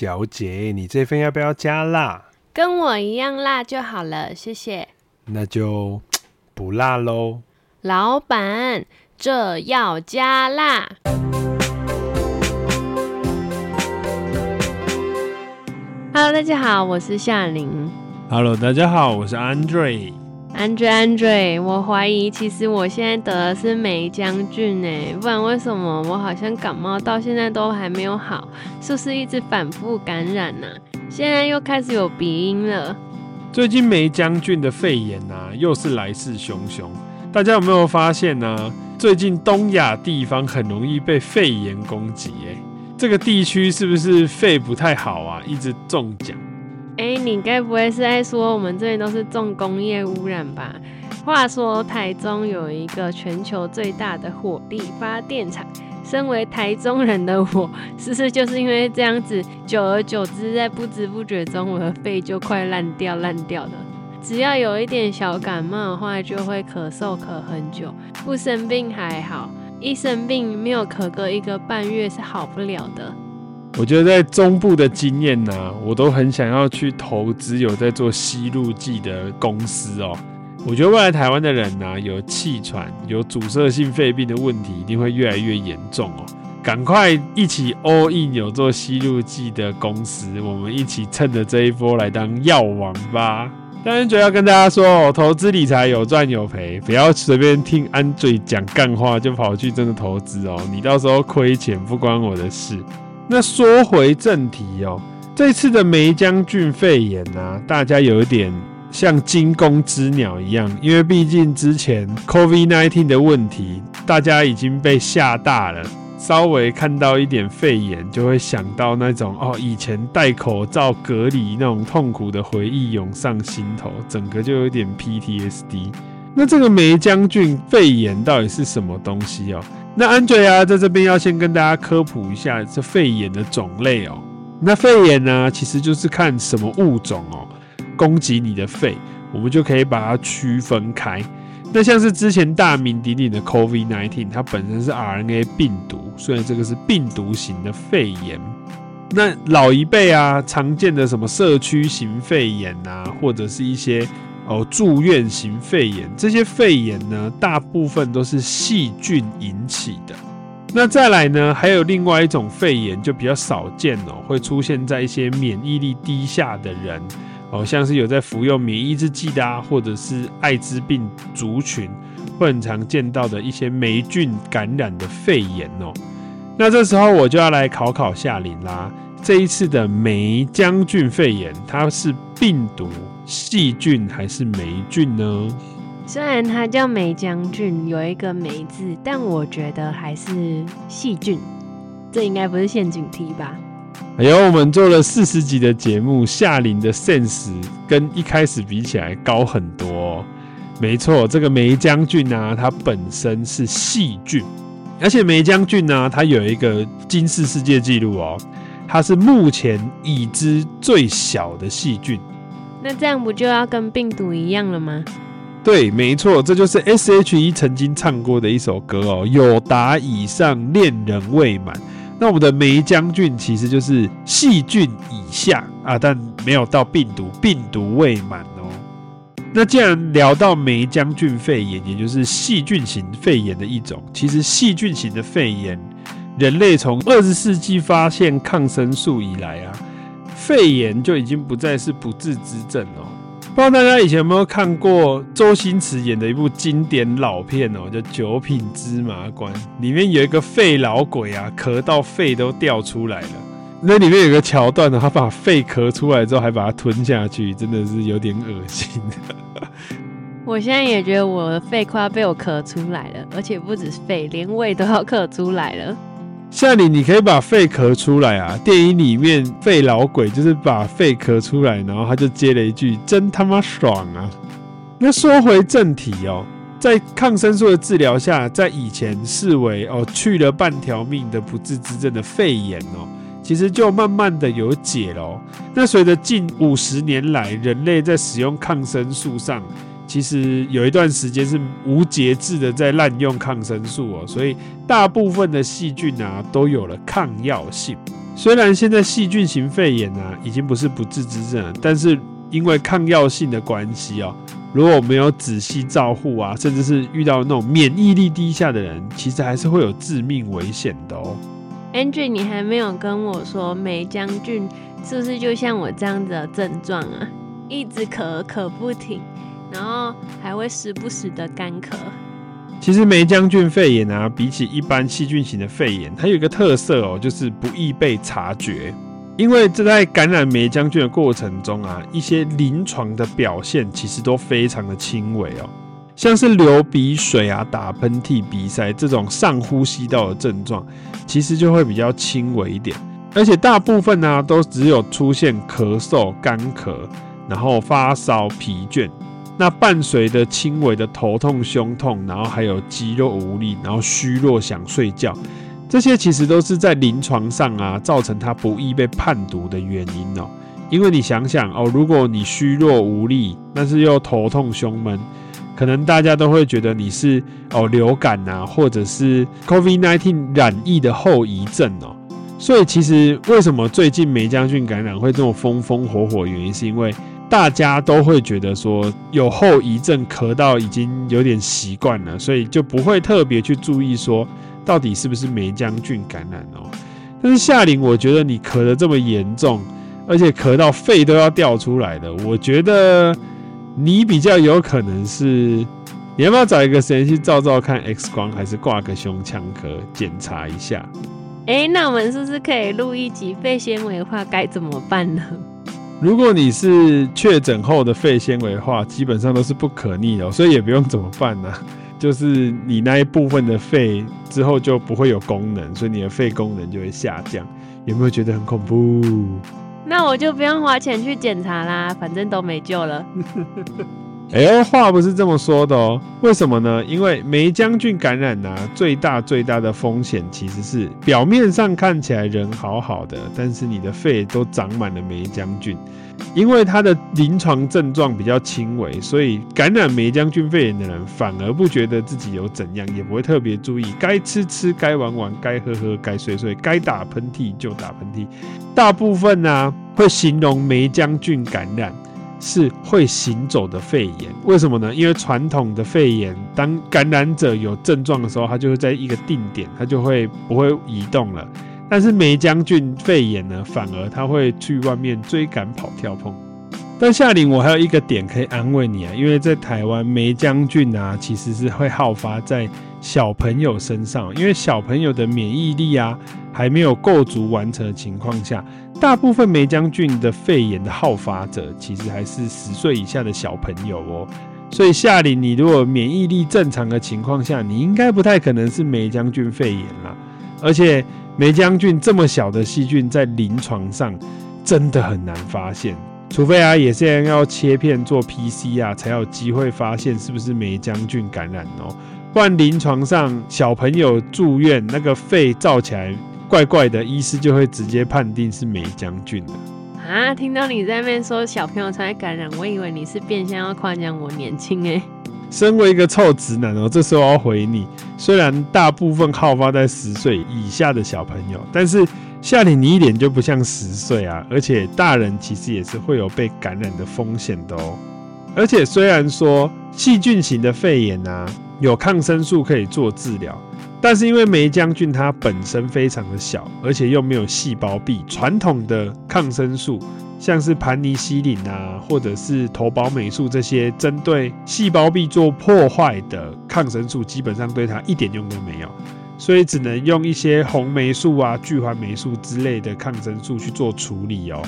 小姐，你这份要不要加辣？跟我一样辣就好了，谢谢。那就不辣喽。老板，这要加辣。Hello，大家好，我是夏琳。Hello，大家好，我是 Andre。Andre 我怀疑其实我现在得的是霉浆菌诶，不然为什么我好像感冒到现在都还没有好？是不是一直反复感染呢、现在又开始有鼻音了。最近霉浆菌的肺炎啊，又是来势汹汹。大家有没有发现呢、最近东亚地方很容易被肺炎攻击诶。这个地区是不是肺不太好啊？一直中奖。哎，你该不会是在说我们这边都是重工业污染吧？话说台中有一个全球最大的火力发电厂，身为台中人的我，是不是就是因为这样子，久而久之，在不知不觉中，我的肺就快烂掉烂掉了。只要有一点小感冒的话，就会咳嗽咳很久，不生病还好，一生病没有咳个一个半月是好不了的。我觉得在中部的经验呢、我都很想要去投资有在做吸入剂的公司哦。我觉得未来台湾的人呢、啊，有气喘、有阻塞性肺病的问题，一定会越来越严重哦。赶快一起 all in 有做吸入剂的公司，我们一起趁着这一波来当药王吧。当然，就要跟大家说哦，投资理财有赚有赔，不要随便听 Andre 讲干话就跑去真的投资哦。你到时候亏钱不关我的事。那说回正题哦，这次的霉浆菌肺炎啊，大家有一点像惊弓之鸟一样，因为毕竟之前 COVID-19 的问题，大家已经被吓大了，稍微看到一点肺炎，就会想到那种哦，以前戴口罩隔离那种痛苦的回忆涌上心头，整个就有点 PTSD。那这个霉浆菌肺炎到底是什么东西哦？那 Andre 啊，在这边要先跟大家科普一下这肺炎的种类哦。那肺炎呢，其实就是看什么物种哦攻击你的肺，我们就可以把它区分开。那像是之前大名鼎鼎的 COVID-19，它本身是 RNA 病毒，所以这个是病毒型的肺炎。那老一辈啊，常见的什么社区型肺炎啊，或者是一些。哦，住院型肺炎，这些肺炎呢，大部分都是细菌引起的。那再来呢，还有另外一种肺炎就比较少见哦，会出现在一些免疫力低下的人哦，像是有在服用免疫制剂的啊，或者是艾滋病族群，会很常见到的一些霉菌感染的肺炎哦。那这时候我就要来考考夏琳啦，这一次的霉浆菌肺炎，它是病毒？细菌还是霉菌呢？虽然它叫霉将军，有一个霉字，但我觉得还是细菌。这应该不是陷阱题吧？哎呦，我们做了四十集的节目，夏琳的 sense 跟一开始比起来高很多哦。没错，这个霉浆菌呢、啊，它本身是细菌，而且霉将军呢、啊，它有一个金氏世界纪录哦，它是目前已知最小的细菌。那这样不就要跟病毒一样了吗？对，没错，这就是 S.H.E 曾经唱过的一首歌哦。友达以上，恋人未满。那我们的霉浆菌其实就是细菌以下啊，但没有到病毒，病毒未满哦。那既然聊到霉浆菌肺炎，也就是细菌型肺炎的一种，其实细菌型的肺炎，人类从二十世纪发现抗生素以来啊。肺炎就已经不再是不治之症哦。不知道大家以前有没有看过周星驰演的一部经典老片哦，叫《九品芝麻官》，里面有一个肺老鬼啊，咳到肺都掉出来了。那里面有个桥段呢，他把肺咳出来之后，还把它吞下去，真的是有点恶心。我现在也觉得我的肺快要被我咳出来了，而且不止肺，连胃都要咳出来了。夏琳，你可以把肺咳出来啊！电影里面肺老鬼就是把肺咳出来，然后他就接了一句：“真他妈爽啊！”那说回正题哦，在抗生素的治疗下，在以前视为哦去了半条命的不治之症的肺炎哦，其实就慢慢的有解了哦。那随着近五十年来人类在使用抗生素上，其实有一段时间是无节制的在滥用抗生素哦，所以大部分的细菌啊都有了抗药性。虽然现在细菌型肺炎啊已经不是不治之症了，但是因为抗药性的关系哦，如果没有仔细照护啊，甚至是遇到那种免疫力低下的人，其实还是会有致命危险的哦。Angie，你还没有跟我说梅将军是不是就像我这样子的症状啊？一直咳咳不停，然后还会时不时的干咳。其实霉浆菌肺炎啊，比起一般细菌型的肺炎，它有一个特色哦，就是不易被察觉。因为这在感染霉浆菌的过程中啊，一些临床的表现其实都非常的轻微哦。像是流鼻水啊、打喷嚏、鼻塞这种上呼吸道的症状，其实就会比较轻微一点，而且大部分呢、都只有出现咳嗽、干咳，然后发烧、疲倦，那伴随着轻微的头痛、胸痛，然后还有肌肉无力，然后虚弱、想睡觉，这些其实都是在临床上啊造成他不易被判读的原因哦。因为你想想哦，如果你虚弱无力，但是又头痛、胸闷。可能大家都会觉得你是哦流感啊，或者是 COVID-19 染疫的后遗症哦。所以其实为什么最近梅将军感染会这么风风火火？原因是因为大家都会觉得说有后遗症，咳到已经有点习惯了，所以就不会特别去注意说到底是不是霉浆菌感染哦。但是夏琳，我觉得你咳得这么严重，而且咳到肺都要掉出来了，我觉得。你比较有可能是，你要不要找一个时间去照照看 X 光，还是挂个胸腔科检查一下？哎、那我们是不是可以录一集肺纤维化该怎么办呢？如果你是确诊后的肺纤维化，基本上都是不可逆的，所以也不用怎么办呢、啊？就是你那一部分的肺之后就不会有功能，所以你的肺功能就会下降。有没有觉得很恐怖？那我就不用花钱去检查啦，反正都没救了。哎、欸，话不是这么说的哦。为什么呢？因为霉浆菌感染啊，最大最大的风险其实是表面上看起来人好好的，但是你的肺都长满了霉浆菌。因为它的临床症状比较轻微，所以感染霉浆菌肺炎的人反而不觉得自己有怎样，也不会特别注意，该吃吃，该玩玩，该喝喝，该睡睡，该打喷嚏就打喷嚏。大部分呢、啊、会形容霉浆菌感染是会行走的肺炎，为什么呢？因为传统的肺炎，当感染者有症状的时候，它就会在一个定点，它就会不会移动了。但是霉浆菌肺炎呢，反而它会去外面追赶、跑、跳、碰。但夏琳，我还有一个点可以安慰你啊，因为在台湾霉浆菌啊，其实是会好发在小朋友身上，因为小朋友的免疫力啊还没有构筑完成的情况下，大部分霉浆菌的肺炎的好发者，其实还是十岁以下的小朋友哦。所以夏琳，你如果免疫力正常的情况下，你应该不太可能是霉浆菌肺炎啦，而且。霉浆菌这么小的细菌，在临床上真的很难发现，除非啊，也是要切片做 PCR 啊，才有机会发现是不是霉浆菌感染哦。不然临床上小朋友住院，那个肺照起来怪怪的，医师就会直接判定是梅将军了。啊，听到你在那边说小朋友才感染，我以为你是变相要夸奖我年轻哎。身为一个臭直男哦，这时候我要回你。虽然大部分好发在十岁以下的小朋友，但是夏琳你一点就不像十岁啊！而且大人其实也是会有被感染的风险的哦。而且虽然说细菌型的肺炎啊有抗生素可以做治疗，但是因为霉浆菌它本身非常的小，而且又没有细胞壁，传统的抗生素。像是盘尼西林啊，或者是头孢霉素这些针对细胞壁做破坏的抗生素，基本上对它一点用都没有，所以只能用一些红霉素啊、聚环霉素之类的抗生素去做处理哦。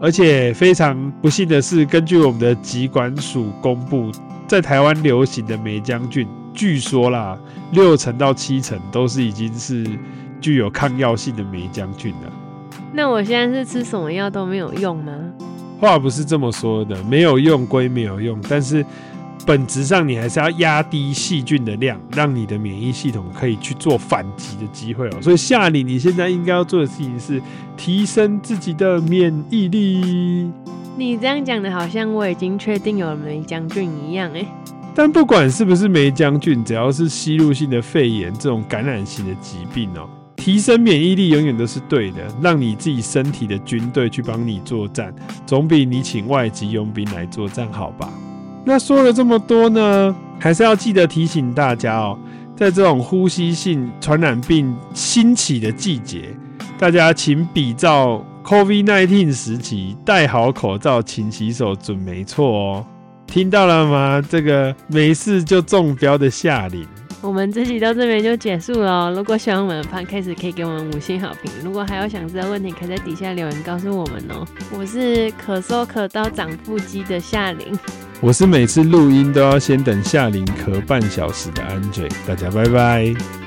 而且非常不幸的是，根据我们的疾管署公布，在台湾流行的霉浆菌，据说啦，六成到七成都是已经是具有抗药性的霉浆菌了。那我现在是吃什么药都没有用吗？话不是这么说的，没有用归没有用，但是本质上你还是要压低细菌的量，让你的免疫系统可以去做反击的机会哦。所以夏里，你现在应该要做的事情是提升自己的免疫力。你这样讲的好像我已经确定有霉将军一样哎。但不管是不是梅将军，只要是吸入性的肺炎这种感染型的疾病哦。提升免疫力永远都是对的，让你自己身体的军队去帮你作战，总比你请外籍佣兵来作战好吧？那说了这么多呢，还是要记得提醒大家哦，在这种呼吸性传染病兴起的季节，大家请比照 COVID-19 时期，戴好口罩，勤洗手，准没错哦。听到了吗？这个没事就中标的夏琳。我们这集到这边就结束了。如果喜欢我们的 Podcast，可以给我们五星好评。如果还有想知道问题，可以在底下留言告诉我们哦。我是可收可刀长腹肌的夏琳，我是每次录音都要先等夏琳咳半小时的 Andre。大家拜拜。